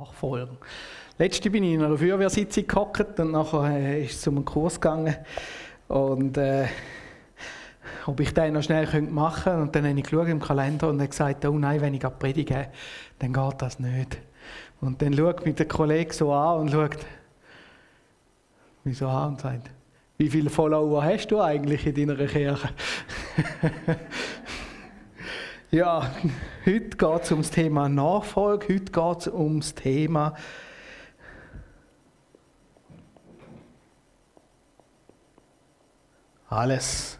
Nachfolgen. Letzte bin ich in einer Feuerwehrsitzung gehockt und nachher äh, ist es um einen Kurs gegangen und äh, ob ich den noch schnell machen könnte. Und dann habe ich im Kalender und habe gesagt, oh nein, wenn ich predige, dann geht das nicht. Und dann schaut mich der Kollege so an und schaut mich so an und sagt, wie viele Follower hast du eigentlich in deiner Kirche? ja, heute geht es um das Thema Nachfolge, heute geht es um das Thema alles.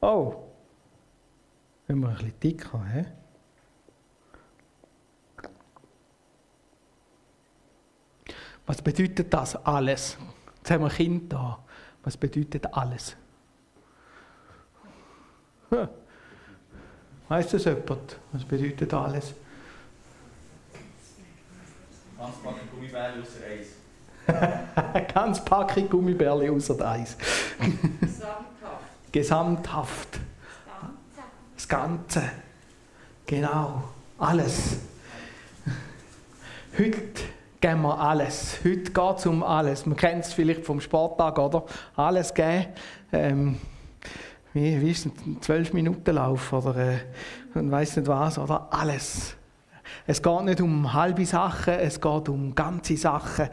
Oh, wenn wir ein bisschen dick haben, hä? Was bedeutet das alles? Jetzt haben wir Kind da. Was bedeutet alles? Hm. Weißt das jemand? Was bedeutet alles? Ganz Packung Gummibärli außer Eis. Ganz Packung Gummibärli außer Eis. Gesamthaft. Gesamthaft. Das Ganze. Genau. Alles. Heute geben wir alles. Heute geht es um alles. Man kennt es vielleicht vom Sporttag, oder? Alles geben. Ähm, wie, wie ist? Ein 12 Minuten Lauf oder äh, man weiß nicht was, oder? Alles. Es geht nicht um halbe Sachen, es geht um ganze Sachen.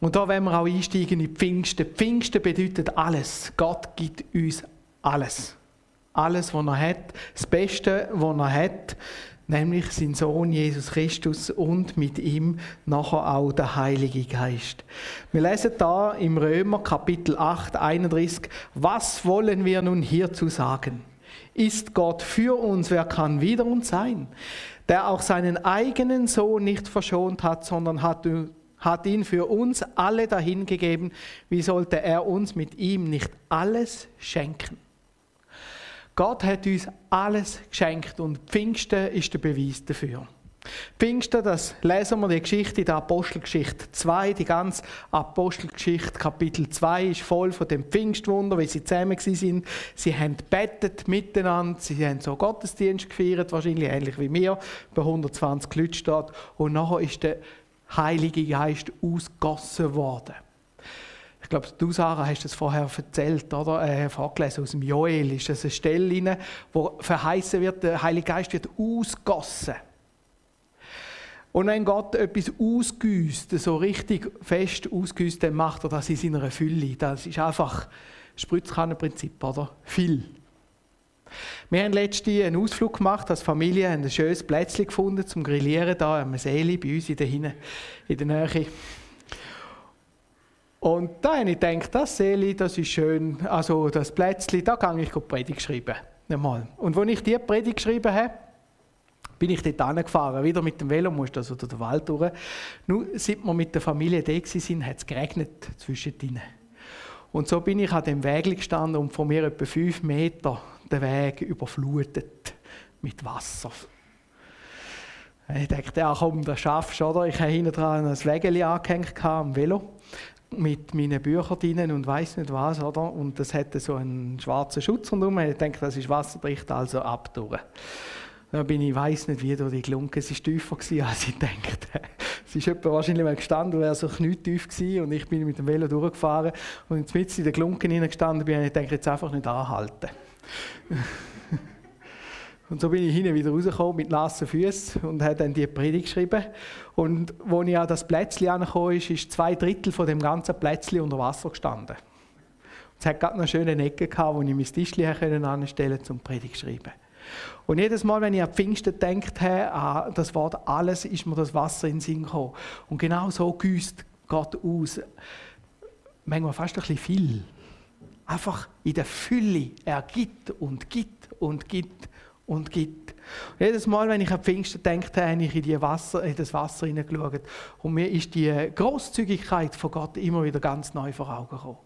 Und da werden wir auch einsteigen in Pfingsten. Pfingsten bedeutet alles. Gott gibt uns alles. Alles, was er hat. Das Beste, was er hat nämlich sein Sohn Jesus Christus und mit ihm nachher auch der Heilige Geist. Wir lesen da im Römer Kapitel 8, 31, was wollen wir nun hierzu sagen? Ist Gott für uns, wer kann wider uns sein? Der auch seinen eigenen Sohn nicht verschont hat, sondern hat, hat ihn für uns alle dahingegeben, wie sollte er uns mit ihm nicht alles schenken? Gott hat uns alles geschenkt und Pfingsten ist der Beweis dafür. Pfingsten, das lesen wir die Geschichte in der Apostelgeschichte 2. Die ganze Apostelgeschichte, Kapitel 2, ist voll von dem Pfingstwunder, wie sie zusammen sind. Sie haben bettet miteinander, sie haben so Gottesdienst gefeiert, wahrscheinlich ähnlich wie wir, bei 120 Leuten steht. Und nachher ist der Heilige Geist ausgossen worden. Glaube, du, Sarah, hast es vorher erzählt, oder? Äh, vorgelesen aus dem Joel. Ist das eine Stelle, wo verheißen wird, der Heilige Geist wird ausgossen. Und wenn Gott etwas ausgüsst, so richtig fest ausgüsst, dann macht er das in seiner Fülle. Das ist einfach Spritzkannenprinzip, oder? Viel. Wir haben letztens einen Ausflug gemacht als Familie, haben ein schönes Plätzchen gefunden zum Grillieren da am Seeli bei uns in der, in der Nähe. Und da habe ich gedacht, das Seeli, das ist schön, also das Plätzchen, da kann ich Predigt schreiben. Einmal. Und als ich die Predigt geschrieben habe, bin ich dort angefahren, wieder mit dem Velo, musste also durch den Wald durch. Nur, seit wir mit der Familie da waren, hat es geregnet zwischendrin. Und so bin ich an dem Weg gestanden und von mir etwa fünf Meter den Weg überflutet mit Wasser. Ich dachte, ja komm, das schaffst du, oder? Ich habe hinten dran ein Wägeli angehängt am Velo mit meinen Büchern drin und weiß nicht was, oder? Und das hatte so einen schwarzen Schutz rundherum. Ich denke, das ist wasserdicht, also ab durch. Da bin ich, weiß nicht wie, durch die gelunken. Es war tiefer, gewesen, als ich dachte. Es ist etwa wahrscheinlich mal gestanden, wäre so knietief gewesen und ich bin mit dem Velo durchgefahren und jetzt in der Glunken gestanden bin ich denke, jetzt einfach nicht anhalten. Und so bin ich hinten wieder rausgekommen mit nassen Füßen und habe dann die Predigt geschrieben. Und als ich an das Plätzchen angekommen ist, ist zwei Drittel von dem ganzen Plätzchen unter Wasser gestanden. Es hat gerade eine schöne Ecke gehabt, wo ich mein Tischchen anstellen konnte, zum Predigt schreiben. Und jedes Mal, wenn ich an Pfingsten gedacht habe, an das Wort alles, ist mir das Wasser in den Sinn gekommen. Und genau so gießt Gott aus. Manchmal fast ein bisschen viel. Einfach in der Fülle. Er gibt und gibt und gibt und gibt. Und jedes Mal, wenn ich an Pfingsten denke, habe ich in, die Wasser, in das Wasser hineingeschaut. Und mir ist die Großzügigkeit von Gott immer wieder ganz neu vor Augen gekommen.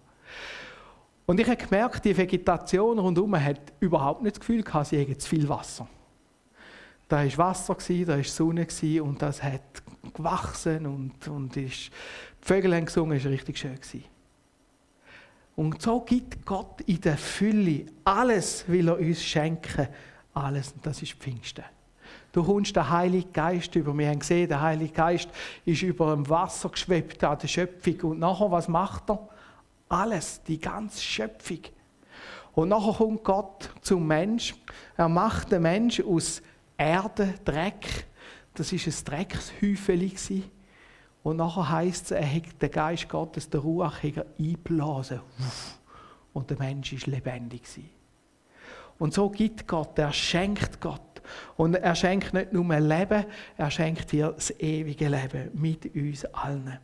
Und ich habe gemerkt, die Vegetation rundherum hat überhaupt nicht das Gefühl gehabt, sie hätte zu viel Wasser. Da war Wasser, da war Sonne und das hat gewachsen und, und ist, die Vögel haben gesungen, es war richtig schön. Und so gibt Gott in der Fülle alles, will er uns schenken alles. Und das ist Pfingsten. Du kommst den Heiligen Geist über. Wir haben gesehen, der Heilige Geist ist über dem Wasser geschwebt an der Schöpfung. Und nachher, was macht er? Alles, die ganze Schöpfung. Und nachher kommt Gott zum Mensch. Er macht den Mensch aus Erde, Dreck. Das ist ein Dreckshäufeli. Und nachher heißt es, er hat den Geist Gottes, der Ruach, eingeblasen. Und der Mensch ist lebendig. Und so gibt Gott, er schenkt Gott. Und er schenkt nicht nur Leben, er schenkt dir das ewige Leben mit uns allen.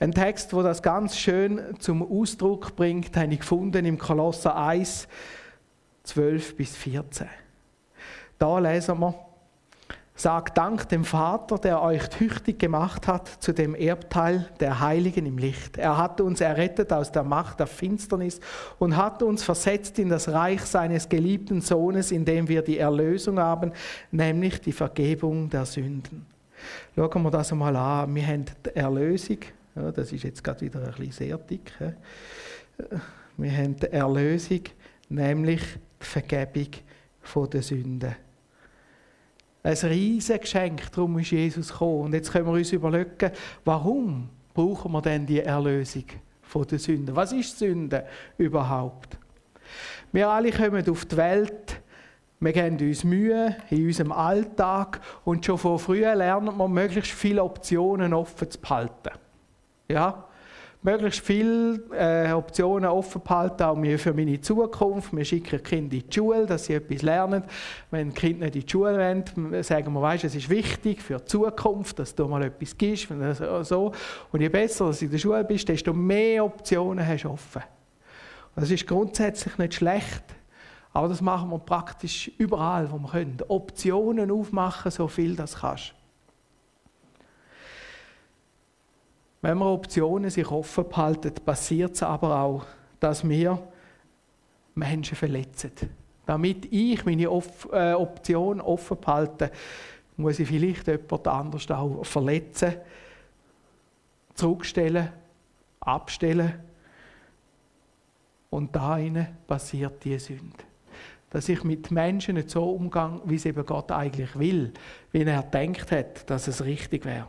Ein Text, wo das ganz schön zum Ausdruck bringt, habe ich gefunden im Kolosser 1, 12 bis 14. Da lesen wir, Sagt Dank dem Vater, der euch tüchtig gemacht hat zu dem Erbteil der Heiligen im Licht. Er hat uns errettet aus der Macht der Finsternis und hat uns versetzt in das Reich seines geliebten Sohnes, in dem wir die Erlösung haben, nämlich die Vergebung der Sünden. Schauen wir das einmal an. Wir haben die Erlösung. Ja, das ist jetzt gerade wieder ein bisschen sehr dick. Wir haben die Erlösung, nämlich die Vergebung der Sünden. Ein riesiges Geschenk, darum ist Jesus gekommen. Und jetzt können wir uns überlegen, warum brauchen wir denn die Erlösung von der Sünde? Was ist Sünde überhaupt? Wir alle kommen auf die Welt, wir geben uns Mühe in unserem Alltag und schon von früh lernen wir, möglichst viele Optionen offen zu behalten. Ja? Möglichst viele äh, Optionen offen behalten, auch für meine Zukunft. Wir schicken Kinder in die Schule, dass sie etwas lernen. Wenn Kinder nicht in die Schule wollen, sagen wir, weißt, es ist wichtig für die Zukunft, dass du mal etwas gibst. So. Und je besser du in der Schule bist, desto mehr Optionen hast du offen. das ist grundsätzlich nicht schlecht. Aber das machen wir praktisch überall, wo wir können. Optionen aufmachen, so viel das kannst. Wenn wir Optionen sich offen behalten, passiert es aber auch, dass wir Menschen verletzen. Damit ich meine äh, Option offen behalte, muss ich vielleicht jemand anders auch verletzen, zurückstellen, abstellen. Und da passiert die Sünde. Dass ich mit Menschen nicht so umgehe, wie es eben Gott eigentlich will, wie er denkt hat, dass es richtig wäre.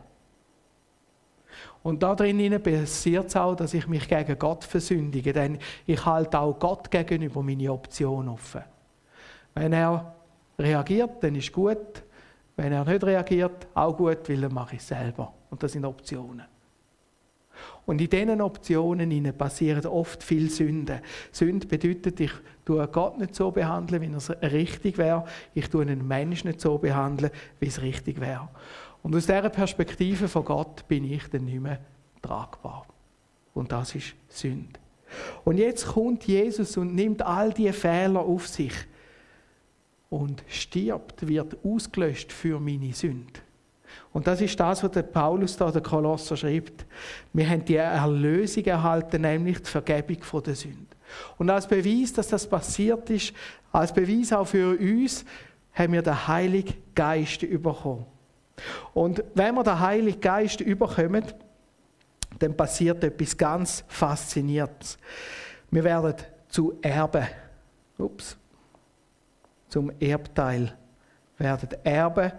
Und da drinnen passiert es auch, dass ich mich gegen Gott versündige, denn ich halte auch Gott gegenüber meine Option offen. Wenn er reagiert, dann ist gut. Wenn er nicht reagiert, auch gut, weil dann mache ich es selber. Und das sind Optionen. Und in diesen Optionen passieren oft viel Sünden. Sünde bedeutet, ich tue Gott nicht so behandeln, wie es richtig wäre. Ich tue einen Menschen nicht so behandeln, wie es richtig wäre. Und aus dieser Perspektive von Gott bin ich dann nicht mehr tragbar. Und das ist Sünde. Und jetzt kommt Jesus und nimmt all diese Fehler auf sich und stirbt, wird ausgelöscht für meine Sünde. Und das ist das, was der Paulus da, der Kolosser, schreibt. Wir haben die Erlösung erhalten, nämlich die Vergebung der Sünde. Und als Beweis, dass das passiert ist, als Beweis auch für uns, haben wir den Heiligen Geist bekommen. Und wenn wir den Heiligen Geist überkommen, dann passiert etwas ganz Faszinierendes. Wir werden zu Erben, ups, zum Erbteil, werden Erben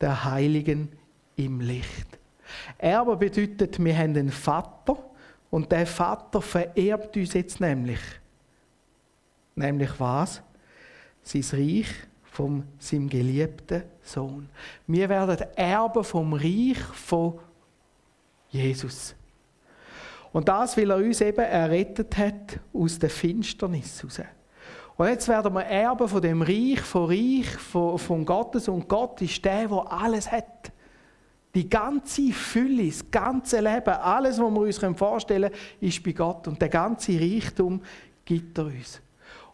der Heiligen im Licht. Erbe bedeutet, wir haben einen Vater und der Vater vererbt uns jetzt nämlich. Nämlich was? Sein Reich von seinem geliebten Sohn. Wir werden Erben vom Reich von Jesus. Und das, weil er uns eben errettet hat aus der Finsternis heraus. Und jetzt werden wir Erben von dem Reich, von Reich, von, von Gottes. Und Gott ist der, der alles hat. Die ganze Fülle, das ganze Leben, alles, was wir uns vorstellen können, ist bei Gott. Und der ganze Reichtum gibt er uns.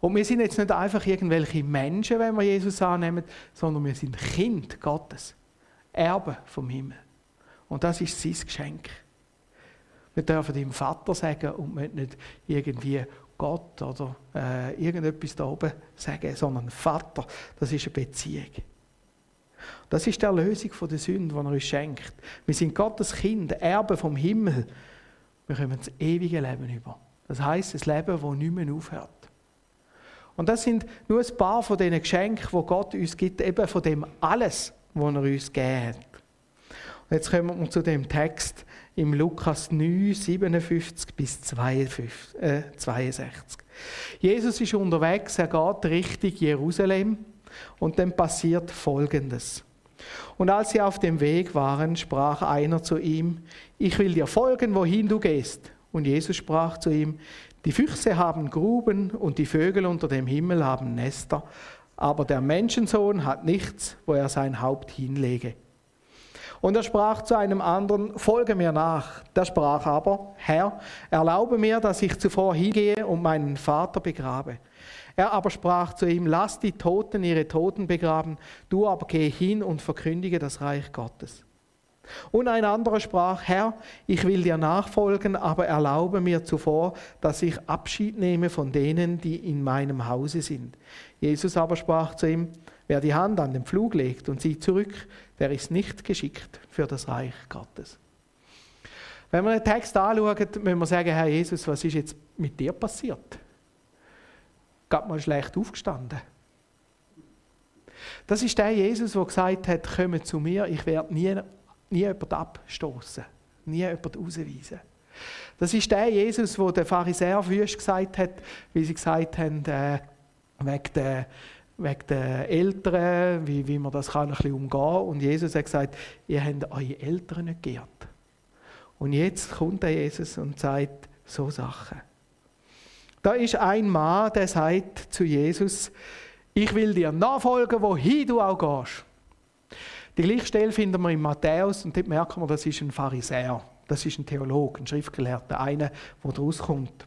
Und wir sind jetzt nicht einfach irgendwelche Menschen, wenn wir Jesus annehmen, sondern wir sind Kind Gottes, Erbe vom Himmel. Und das ist sein Geschenk. Wir dürfen ihm Vater sagen und nicht irgendwie Gott oder äh, irgendetwas da oben sagen, sondern Vater. Das ist eine Beziehung. Das ist die Erlösung der Sünde, die er uns schenkt. Wir sind Gottes Kind, Erbe vom Himmel. Wir kommen das ewige Leben über. Das heißt, das Leben, das nicht mehr aufhört. Und das sind nur ein paar von diesen Geschenken, die Gott uns gibt, eben von dem alles, was er uns gegeben hat. Und jetzt kommen wir zu dem Text im Lukas 9, 57 bis 62. Äh, 62. Jesus ist unterwegs, er geht Richtung Jerusalem und dann passiert Folgendes. Und als sie auf dem Weg waren, sprach einer zu ihm, ich will dir folgen, wohin du gehst. Und Jesus sprach zu ihm, die Füchse haben Gruben und die Vögel unter dem Himmel haben Nester, aber der Menschensohn hat nichts, wo er sein Haupt hinlege. Und er sprach zu einem anderen, folge mir nach. Der sprach aber, Herr, erlaube mir, dass ich zuvor hingehe und meinen Vater begrabe. Er aber sprach zu ihm, lass die Toten ihre Toten begraben, du aber geh hin und verkündige das Reich Gottes. Und ein anderer sprach, Herr, ich will dir nachfolgen, aber erlaube mir zuvor, dass ich Abschied nehme von denen, die in meinem Hause sind. Jesus aber sprach zu ihm, wer die Hand an den Pflug legt und sieht zurück, der ist nicht geschickt für das Reich Gottes. Wenn wir den Text anschauen, müssen wir sagen, Herr Jesus, was ist jetzt mit dir passiert? Gerade mal schlecht aufgestanden. Das ist der Jesus, der gesagt hat, komme zu mir, ich werde nie nie jemand abstoßen, nie jemand rausweisen. Das ist der Jesus, wo der Pharisäer wüst gesagt hat, wie sie gesagt haben, äh, wegen der wegen der Eltern, wie, wie man das kann, ein bisschen umgehen kann. Und Jesus hat gesagt, ihr habt eure Eltern nicht geehrt. Und jetzt kommt der Jesus und sagt so Sachen. Da ist ein Mann, der sagt zu Jesus, ich will dir nachfolgen, wohin du auch gehst. Die gleiche Stelle finden wir in Matthäus und dort merken wir, das ist ein Pharisäer. Das ist ein Theologe, ein Schriftgelehrter, einer, der daraus kommt.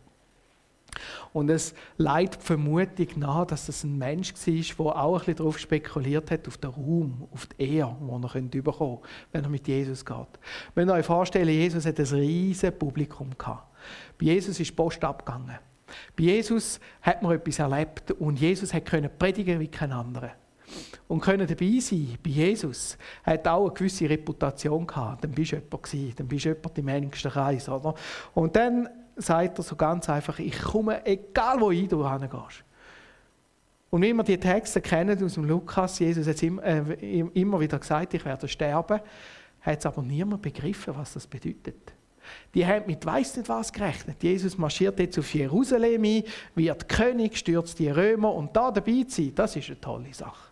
Und es leitet die Vermutung nahe, dass das ein Mensch war, der auch ein bisschen darauf spekuliert hat, auf den Ruhm, auf die Ehre, die er bekommen könnte, wenn er mit Jesus geht. Wenn ihr euch vorstellt, Jesus hat ein riesiges Publikum gehabt. Bei Jesus ist die Post abgegangen. Bei Jesus hat man etwas erlebt und Jesus hat predigen wie kein anderer und können dabei sein bei Jesus, hat auch eine gewisse Reputation gehabt. Dann bist du jemand gewesen, dann bist du jemand im engsten Kreis, oder? Und dann sagt er so ganz einfach, ich komme, egal wo du hingehst. Und wie wir die Texte kennen aus dem Lukas, Jesus hat immer, äh, immer wieder gesagt, ich werde sterben, hat es aber niemand begriffen, was das bedeutet. Die haben mit weiss nicht was gerechnet. Jesus marschiert jetzt auf Jerusalem ein, wird König, stürzt die Römer und da dabei zu sein, das ist eine tolle Sache.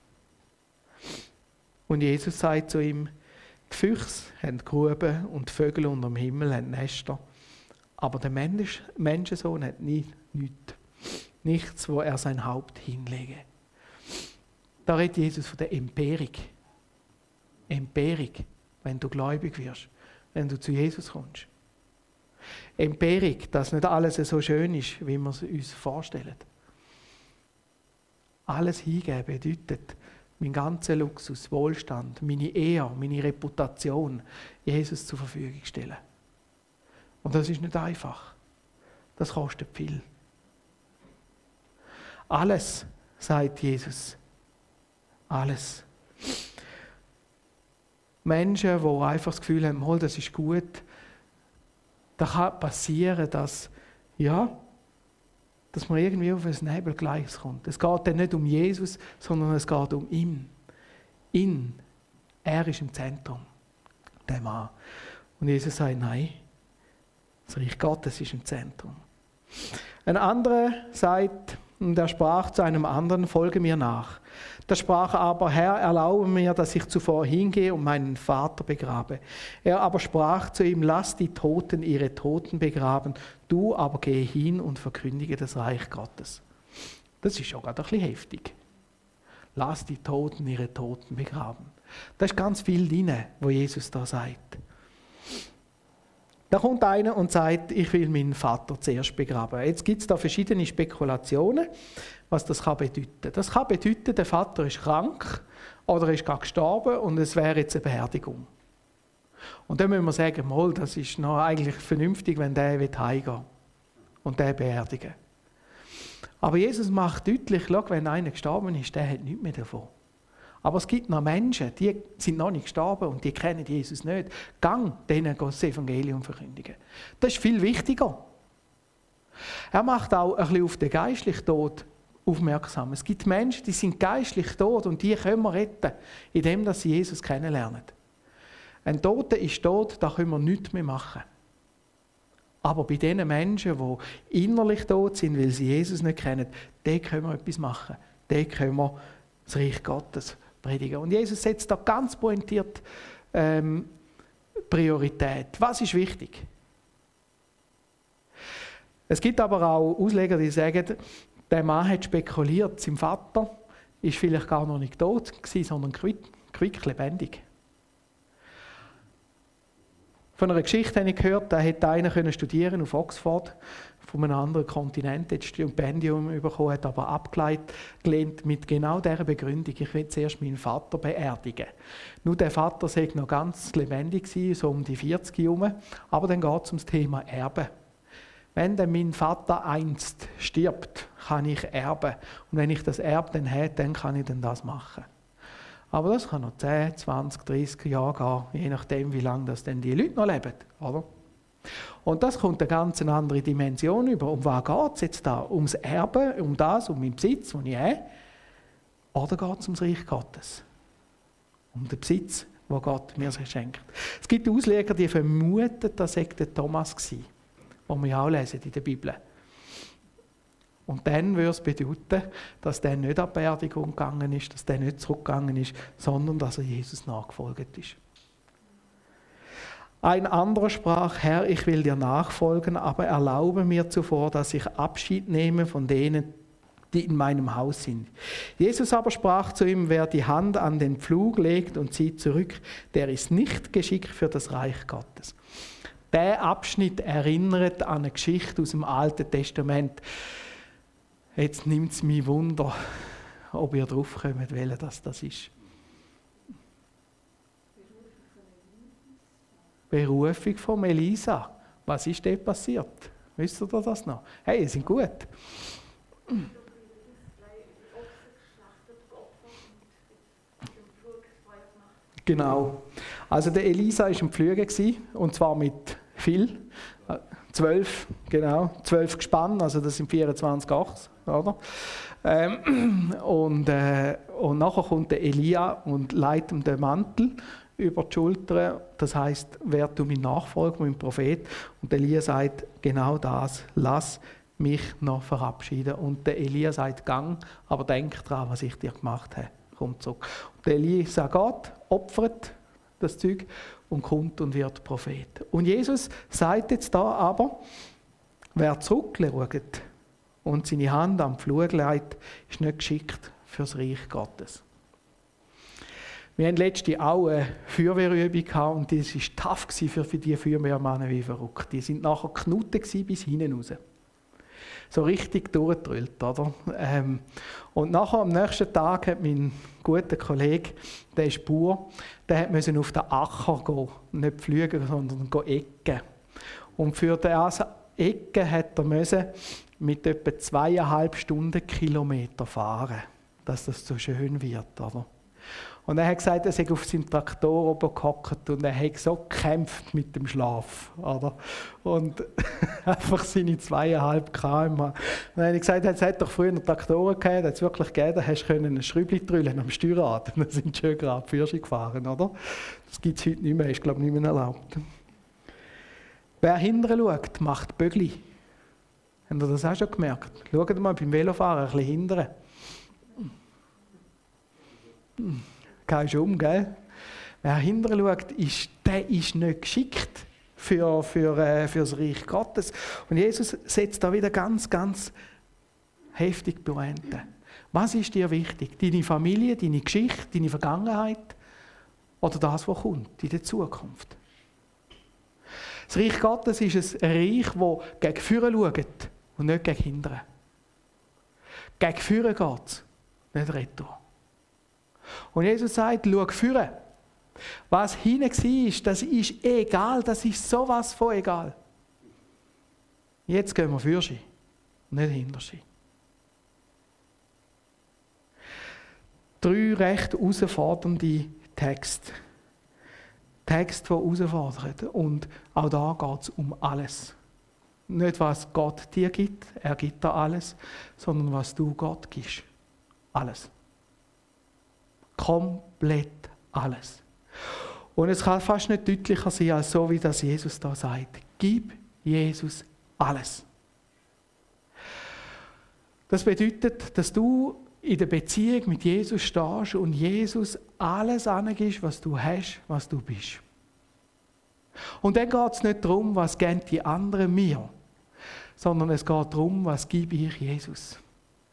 Und Jesus sagt zu ihm, die Füchse haben Gruben und die Vögel unter dem Himmel haben Nester. Aber der Mensch, Menschensohn hat nie, nichts. Nichts, wo er sein Haupt hinlege. Da redet Jesus von der Empirik. Empirik, wenn du gläubig wirst, wenn du zu Jesus kommst. Empirik, dass nicht alles so schön ist, wie wir es uns vorstellen. Alles hingeben bedeutet, mein ganzer Luxus, Wohlstand, meine Ehe, meine Reputation Jesus zur Verfügung stellen. Und das ist nicht einfach. Das kostet viel. Alles, sagt Jesus. Alles. Menschen, die einfach das Gefühl haben, das ist gut, da kann passieren, dass, ja, dass man irgendwie auf ein Nebelgleis kommt. Es geht dann nicht um Jesus, sondern es geht um ihn. Ihn. Er ist im Zentrum. Der Mann. Und Jesus sagt, nein, das Reich Gottes ist im Zentrum. Ein anderer sagt, und er sprach zu einem anderen, folge mir nach. Da sprach aber, Herr, erlaube mir, dass ich zuvor hingehe und meinen Vater begrabe. Er aber sprach zu ihm, lass die Toten ihre Toten begraben, du aber geh hin und verkündige das Reich Gottes. Das ist schon gerade ein bisschen heftig. Lass die Toten ihre Toten begraben. Da ist ganz viel drin, wo Jesus da sagt. Da kommt einer und sagt, ich will meinen Vater zuerst begraben. Jetzt gibt es da verschiedene Spekulationen, was das kann bedeuten. Das kann bedeuten, der Vater ist krank oder ist gerade gestorben und es wäre jetzt eine Beerdigung. Und dann müssen wir sagen, mal, das ist noch eigentlich vernünftig, wenn der heimgehen und der beerdigen. Aber Jesus macht deutlich, schau, wenn einer gestorben ist, der hat nichts mehr davon. Aber es gibt noch Menschen, die sind noch nicht gestorben und die kennen Jesus nicht. Gang denen das Evangelium verkündigen. Das ist viel wichtiger. Er macht auch ein bisschen auf den geistlichen Tod aufmerksam. Es gibt Menschen, die sind geistlich tot und die können wir retten, indem sie Jesus kennenlernen. Ein Toter ist tot, da können wir nichts mehr machen. Aber bei den Menschen, die innerlich tot sind, weil sie Jesus nicht kennen, denen können wir etwas machen. Denen können wir das Reich Gottes predigen. Und Jesus setzt da ganz pointiert ähm, Priorität. Was ist wichtig? Es gibt aber auch Ausleger, die sagen, der Mann hat spekuliert, sein Vater ist vielleicht gar noch nicht tot gewesen, sondern quick, quick lebendig. Von einer Geschichte habe ich gehört, da hätte einer können studieren auf Oxford, von einem anderen Kontinent, jetzt Stipendium bekommen, hat aber abgelehnt mit genau dieser Begründung. Ich will zuerst meinen Vater beerdigen. Nur der Vater sei noch ganz lebendig gewesen, so um die 40 herum, aber dann geht es ums Thema Erbe. Wenn dann mein Vater einst stirbt, kann ich erben. Und wenn ich das Erbe dann habe, dann kann ich dann das machen. Aber das kann noch 10, 20, 30 Jahre gehen, je nachdem, wie lange das denn die Leute noch leben. Oder? Und das kommt eine ganz andere Dimension über. Um was geht es jetzt da? Ums Erbe, um das, um meinen Besitz, den ich habe? Oder geht es ums Reich Gottes? Um den Besitz, den Gott mir schenkt. Es gibt Ausleger, die vermuten, das sei der Thomas gewesen die wir auch lesen in der Bibel. Und dann würde es bedeuten, dass der nicht an die Beerdigung gegangen ist, dass der nicht zurückgegangen ist, sondern dass er Jesus nachgefolgt ist. Ein anderer sprach, Herr, ich will dir nachfolgen, aber erlaube mir zuvor, dass ich Abschied nehme von denen, die in meinem Haus sind. Jesus aber sprach zu ihm, wer die Hand an den Pflug legt und zieht zurück, der ist nicht geschickt für das Reich Gottes. Der Abschnitt erinnert an eine Geschichte aus dem Alten Testament. Jetzt nimmt es mich Wunder, ob ihr drauf kommt, welcher das, das ist. Berufung von Elisa. Was ist dort passiert? Wisst ihr das noch? Hey, ihr sind gut. Genau. Also der Elisa war im Flüge und zwar mit viel. Zwölf, genau, zwölf Gespann, also das sind 24 Achs, oder? Ähm, und, äh, und nachher kommt der Elia und leitet ihm den Mantel über die Schulter. Das heißt, wer du mein Nachfolger, mein Prophet? Und Elia sagt genau das: Lass mich noch verabschieden. Und der Elia sagt: Gang, aber denk dran, was ich dir gemacht habe. Komm zurück. Und der Elia sagt: Gott, opfert das Zeug und kommt und wird Prophet. Und Jesus sagt jetzt da aber, wer zurückschaut und seine Hand am Flug legt, ist nicht geschickt fürs Reich Gottes. Wir hatten letzte auch eine Feuerwehrübung und das war tough für, für die Feuerwehrmänner wie verrückt. Die sind nachher knuten bis hinten raus so richtig durchgedrüllt, oder? Ähm, und nachher am nächsten Tag hat mein guter Kollege, der ist Bauer, der musste auf den Acker gehen, nicht pflügen, sondern ecken. Und für das Ecken hat er müssen mit etwa zweieinhalb Stunden Kilometer fahren, dass das so schön wird, oder? Und er hat gesagt, er sei auf seinem Traktor oben gehockt und er hat so gekämpft mit dem Schlaf. Oder? Und einfach seine zweieinhalb km. Und dann habe ich gesagt, es hat doch früher Traktoren gegeben, hat es wirklich gegeben, da hast du ein Schräubchen drüllen am Steuerrad. Und dann sind schön gerade Fürsche gefahren. Oder? Das gibt es heute nicht mehr, ist glaube ich nicht mehr erlaubt. Wer hinterher schaut, macht Bögli. Habt ihr das auch schon gemerkt? Schaut mal beim Velofahren ein bisschen hinterher gehst um, gell? Wer hinterher schaut, ist, der ist nicht geschickt für, für, äh, für das Reich Gottes. Und Jesus setzt da wieder ganz, ganz heftig Pointe. Was ist dir wichtig? Deine Familie, deine Geschichte, deine Vergangenheit oder das, was kommt in der Zukunft? Das Reich Gottes ist ein Reich, das gegen Führer schaut und nicht gegen Hindern. Gegen Führer geht nicht retour. Und Jesus sagt, schau führen. Was hinten war, das ist egal, das ist sowas von egal. Jetzt gehen wir für sie, nicht hinter sie. Drei recht herausfordernde Texte. Texte, die herausfordern. Und auch da geht es um alles. Nicht, was Gott dir gibt, er gibt dir alles, sondern was du Gott gibst. Alles. Komplett alles. Und es kann fast nicht deutlicher sein, als so, wie das Jesus da sagt. Gib Jesus alles. Das bedeutet, dass du in der Beziehung mit Jesus stehst und Jesus alles angibst, was du hast, was du bist. Und dann geht es nicht darum, was geben die anderen mir, sondern es geht darum, was gebe ich Jesus.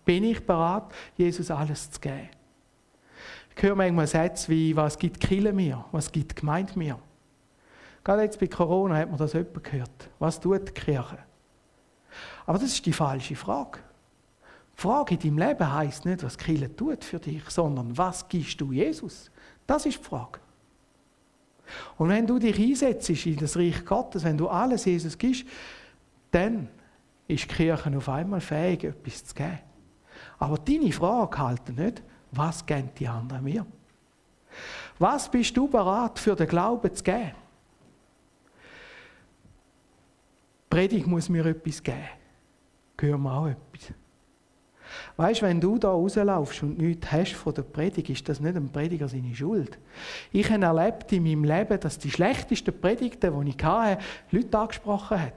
Bin ich bereit, Jesus alles zu geben? Ich höre manchmal Sätze wie, was gibt Kille mir? Was gibt Gemeinde mir? Gerade jetzt bei Corona hat man das jemand gehört. Was tut die Kirche? Aber das ist die falsche Frage. Die Frage in deinem Leben heisst nicht, was Kille tut für dich, sondern was gibst du Jesus? Das ist die Frage. Und wenn du dich einsetzt in das Reich Gottes, wenn du alles Jesus gibst, dann ist die Kirche auf einmal fähig, etwas zu geben. Aber deine Frage halte nicht, was geben die anderen mir? Was bist du bereit für den Glauben zu geben? Predigt muss mir etwas geben. Gehört mir auch etwas. Weißt, du, wenn du da rauslaufst und nichts hast von der Predigt, ist das nicht ein Prediger seine Schuld. Ich habe erlebt in meinem Leben, dass die schlechtesten Predigten, die ich hatte, Leute angesprochen haben.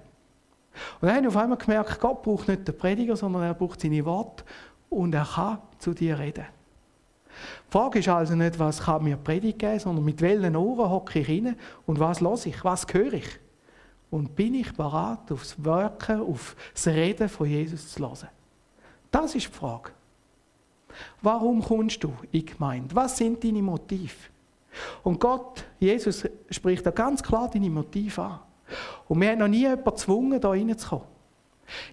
Und dann habe ich auf einmal gemerkt, Gott braucht nicht den Prediger, sondern er braucht seine Worte und er kann zu dir reden. Die Frage ist also nicht, was kann mir Predigt geben, sondern mit welchen Ohren hocke ich rein und was los ich, was höre ich. Und bin ich bereit, aufs Wirken, auf das Reden von Jesus zu hören. Das ist die Frage. Warum kommst du in die Gemeinde? Was sind deine Motive? Und Gott, Jesus, spricht da ganz klar deine Motive an. Und wir haben noch nie jemanden gezwungen, da reinzukommen.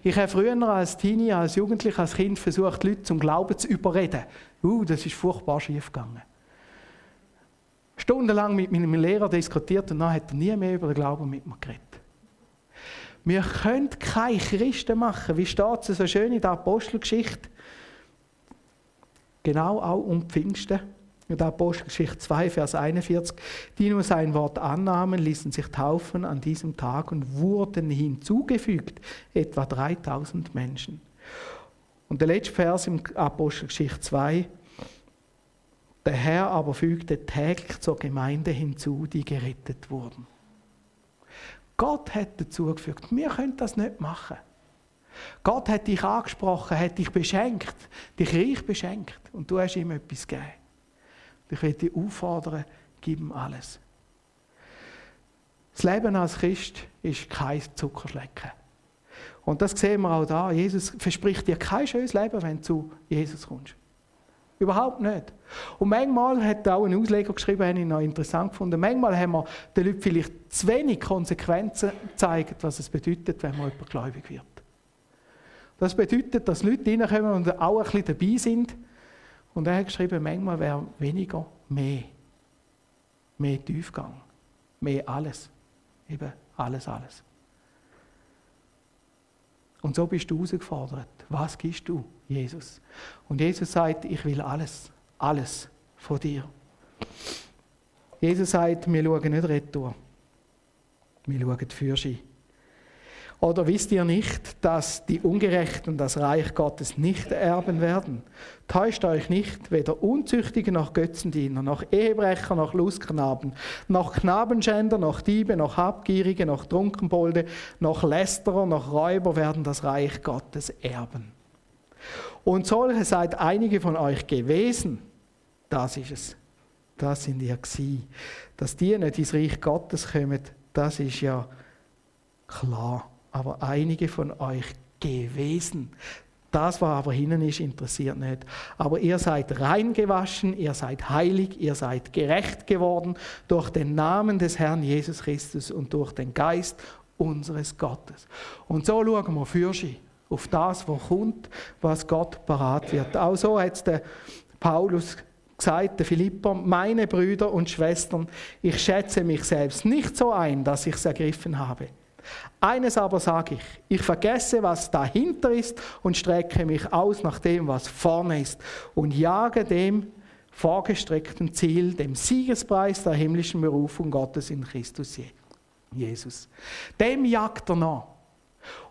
Ich habe früher als Teenie, als Jugendlicher, als Kind versucht, Leute zum Glauben zu überreden. Uh, das ist furchtbar schief gegangen. Stundenlang mit meinem Lehrer diskutiert und dann hat er nie mehr über den Glauben mit mir geredet. Wir können keine Christen machen. Wie steht es so schön in der Apostelgeschichte? Genau auch um Pfingsten. In der Apostelgeschichte 2, Vers 41. Die nur sein Wort annahmen, ließen sich taufen an diesem Tag und wurden hinzugefügt, etwa 3000 Menschen. Und der letzte Vers im Apostelgeschichte 2. Der Herr aber fügte täglich zur Gemeinde hinzu, die gerettet wurden. Gott hat dazu gefügt. Wir können das nicht machen. Gott hat dich angesprochen, hat dich beschenkt, dich reich beschenkt und du hast ihm etwas gegeben. Ich will dich auffordern, gib ihm alles. Das Leben als Christ ist kein Zuckerschlecken. Und das sehen wir auch da. Jesus verspricht dir kein schönes Leben, wenn du zu Jesus kommst. Überhaupt nicht. Und manchmal hat auch ein Ausleger geschrieben, habe ich noch interessant gefunden, manchmal haben wir den Leuten vielleicht zu wenig Konsequenzen gezeigt, was es bedeutet, wenn man jemand gläubig wird. Das bedeutet, dass Leute reinkommen und auch ein bisschen dabei sind. Und er hat geschrieben, manchmal wäre weniger mehr. Mehr Tiefgang. Mehr alles. Eben alles, alles. Und so bist du herausgefordert. Was gibst du, Jesus? Und Jesus sagt, ich will alles, alles von dir. Jesus sagt, wir schauen nicht retour. Wir schauen für sie. Oder wisst ihr nicht, dass die Ungerechten das Reich Gottes nicht erben werden? Täuscht euch nicht, weder Unzüchtige noch Götzendiener, noch Ehebrecher noch Lustknaben, noch Knabenschänder, noch Diebe, noch Habgierige, noch Trunkenbolde, noch Lästerer, noch Räuber werden das Reich Gottes erben. Und solche seid einige von euch gewesen. Das ist es. Das sind ihr gsi. Dass die nicht ins Reich Gottes kommen, das ist ja klar aber einige von euch gewesen. Das, was aber hinten ist, interessiert nicht. Aber ihr seid reingewaschen, ihr seid heilig, ihr seid gerecht geworden durch den Namen des Herrn Jesus Christus und durch den Geist unseres Gottes. Und so schauen wir für sie auf das, was kommt, was Gott parat wird. Auch so hat der Paulus gesagt, der Philipper, meine Brüder und Schwestern, ich schätze mich selbst nicht so ein, dass ich es ergriffen habe. Eines aber sage ich, ich vergesse, was dahinter ist und strecke mich aus nach dem, was vorne ist und jage dem vorgestreckten Ziel, dem Siegespreis der himmlischen Berufung Gottes in Christus Jesus. Dem jagt er nach.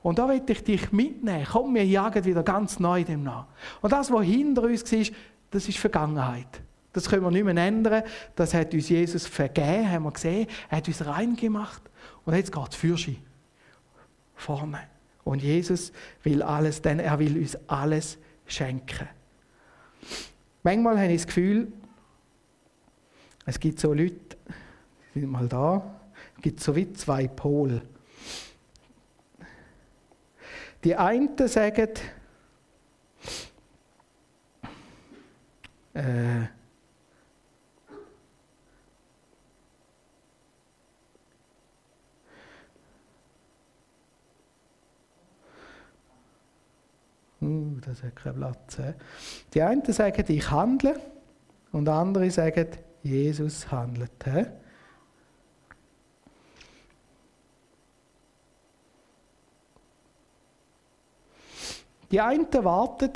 Und da will ich dich mitnehmen. Komm, wir jagen wieder ganz neu dem nach. Und das, was hinter uns war, das ist Vergangenheit. Das können wir nicht mehr ändern. Das hat uns Jesus vergeben, haben wir gesehen. Er hat uns rein gemacht. Und jetzt geht es für sie. Vorne. Und Jesus will alles, denn er will uns alles schenken. Manchmal habe ich das Gefühl, es gibt so Leute, die sind mal da, es gibt so wie zwei Pole. Die einen sagen, äh, Das hat keinen Platz. He? Die einen sagen, ich handle, und andere sagen, Jesus handelt. He? Die einen warten,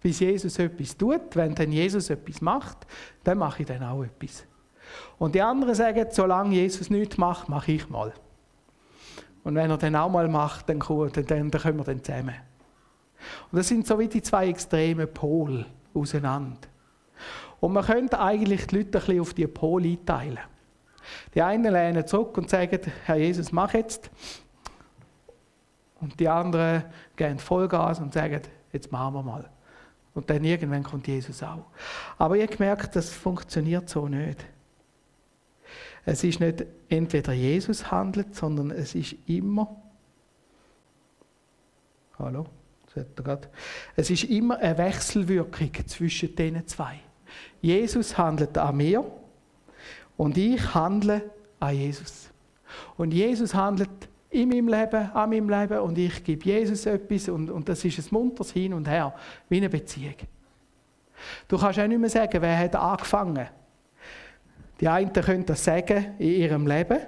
bis Jesus etwas tut. Wenn dann Jesus etwas macht, dann mache ich dann auch etwas. Und die anderen sagen, solange Jesus nichts macht, mache ich mal. Und wenn er dann auch mal macht, dann, dann, dann können wir dann zusammen. Und das sind so wie die zwei extreme Pole auseinander. Und man könnte eigentlich die Leute ein bisschen auf die Pole einteilen. Die einen lehnen zurück und sagen, Herr Jesus, mach jetzt. Und die anderen gehen Vollgas und sagen, jetzt machen wir mal. Und dann irgendwann kommt Jesus auch. Aber ihr gemerkt, das funktioniert so nicht. Es ist nicht entweder Jesus handelt, sondern es ist immer. Hallo? Es ist immer eine Wechselwirkung zwischen diesen zwei. Jesus handelt an mir und ich handle an Jesus. Und Jesus handelt in meinem Leben, an meinem Leben und ich gebe Jesus etwas und, und das ist ein munteres Hin und Her, wie eine Beziehung. Du kannst auch nicht mehr sagen, wer hat angefangen. Die einen können das sagen in ihrem Leben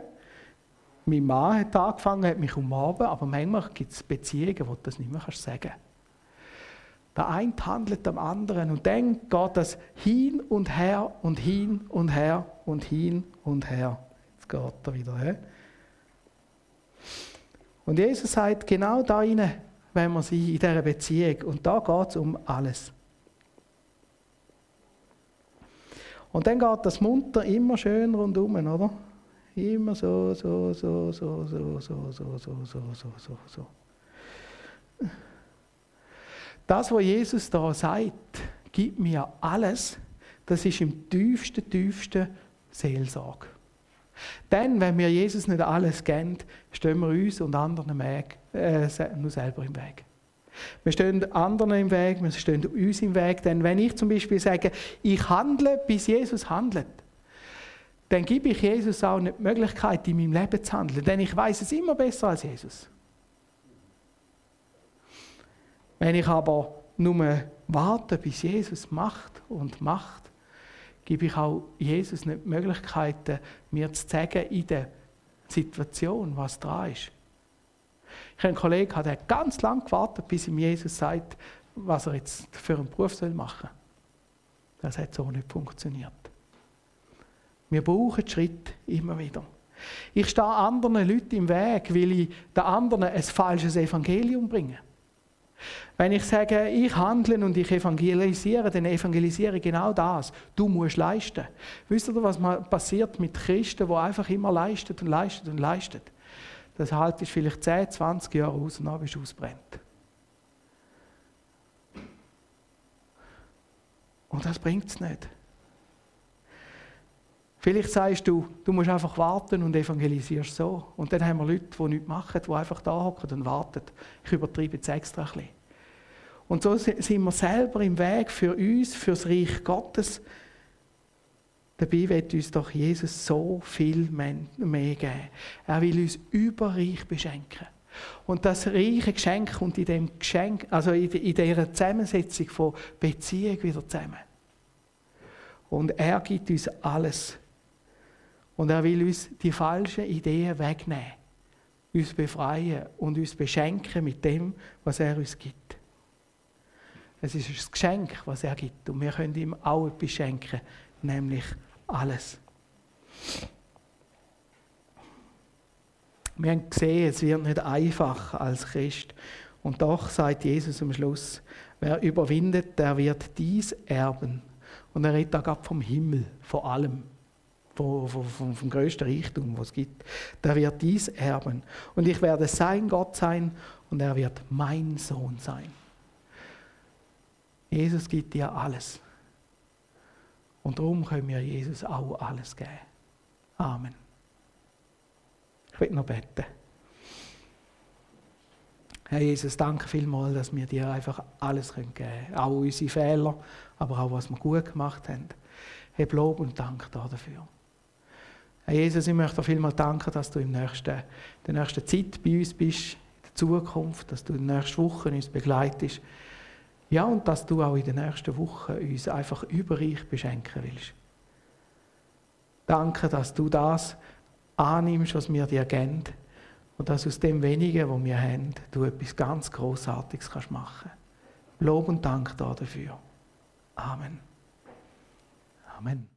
mein Mann hat angefangen, hat mich umarmt, aber manchmal gibt es Beziehungen, wo du das nicht mehr sagen kannst. Der eine handelt am anderen und dann geht das hin und her und hin und her und hin und her. Jetzt geht er wieder. He? Und Jesus sagt, genau da rein, wenn wir sind, in dieser Beziehung. Und da geht es um alles. Und dann geht das munter immer schön rundum, oder? Immer so, so, so, so, so, so, so, so, so, so, so, so. Das, was Jesus da sagt, gibt mir alles, das ist im tiefsten, tiefsten Seelsorge. Denn, wenn wir Jesus nicht alles kennen, stehen wir uns und anderen Weg, äh, nur selber im Weg. Wir stehen anderen im Weg, wir stehen uns im Weg. Denn wenn ich zum Beispiel sage, ich handle, bis Jesus handelt, dann gebe ich Jesus auch nicht die Möglichkeit, in meinem Leben zu handeln. Denn ich weiß es immer besser als Jesus. Wenn ich aber nur warte, bis Jesus macht und macht, gebe ich auch Jesus nicht die Möglichkeit, mir zu sagen in der Situation, was dran ist. Ich habe einen Kollegen, der hat ganz lange gewartet, bis ihm Jesus sagt, was er jetzt für einen Beruf machen soll. Das hat so nicht funktioniert. Wir brauchen Schritt immer wieder. Ich stehe anderen Leuten im Weg, weil ich den anderen ein falsches Evangelium bringe. Wenn ich sage, ich handle und ich evangelisiere, dann evangelisiere ich genau das. Du musst leisten. Wisst ihr, was passiert mit Christen, die einfach immer leisten und leisten und leisten? Das haltest vielleicht 10, 20 Jahre aus und dann bist du ausbrennt. Und das bringt es nicht. Vielleicht sagst du, du musst einfach warten und evangelisierst so. Und dann haben wir Leute, die nichts machen, die einfach da hocken und warten. Ich übertreibe jetzt extra ein bisschen. Und so sind wir selber im Weg für uns, für das Reich Gottes. Dabei wird uns doch Jesus so viel mehr geben. Er will uns überreich beschenken. Und das reiche Geschenk kommt in dem Geschenk, also in dieser Zusammensetzung von Beziehung wieder zusammen. Und er gibt uns alles. Und er will uns die falschen Ideen wegnehmen, uns befreien und uns beschenken mit dem, was er uns gibt. Es ist ein Geschenk, was er gibt. Und wir können ihm auch etwas schenken, nämlich alles. Wir haben gesehen, es wird nicht einfach als Christ. Und doch sagt Jesus am Schluss, wer überwindet, der wird dies erben. Und er redet da gerade vom Himmel, vor allem, vom, vom, vom größten Reichtum, was es gibt. Der wird dies erben. Und ich werde sein Gott sein und er wird mein Sohn sein. Jesus gibt dir alles. Und darum können wir Jesus auch alles geben. Amen. Ich will noch beten. Herr Jesus, danke vielmals, dass wir dir einfach alles geben können. Auch unsere Fehler, aber auch was wir gut gemacht haben. Heb Lob und Dank dafür. Herr Jesus, ich möchte dir vielmals danken, dass du in der nächsten Zeit bei uns bist, in der Zukunft, dass du in der nächsten Woche uns begleitest. Ja, und dass du auch in den nächsten Wochen uns einfach überreich beschenken willst. Danke, dass du das annimmst, was wir dir geben und dass aus dem Wenigen, was wir haben, du etwas ganz Großartiges kannst machen Lob und Dank dafür. Amen. Amen.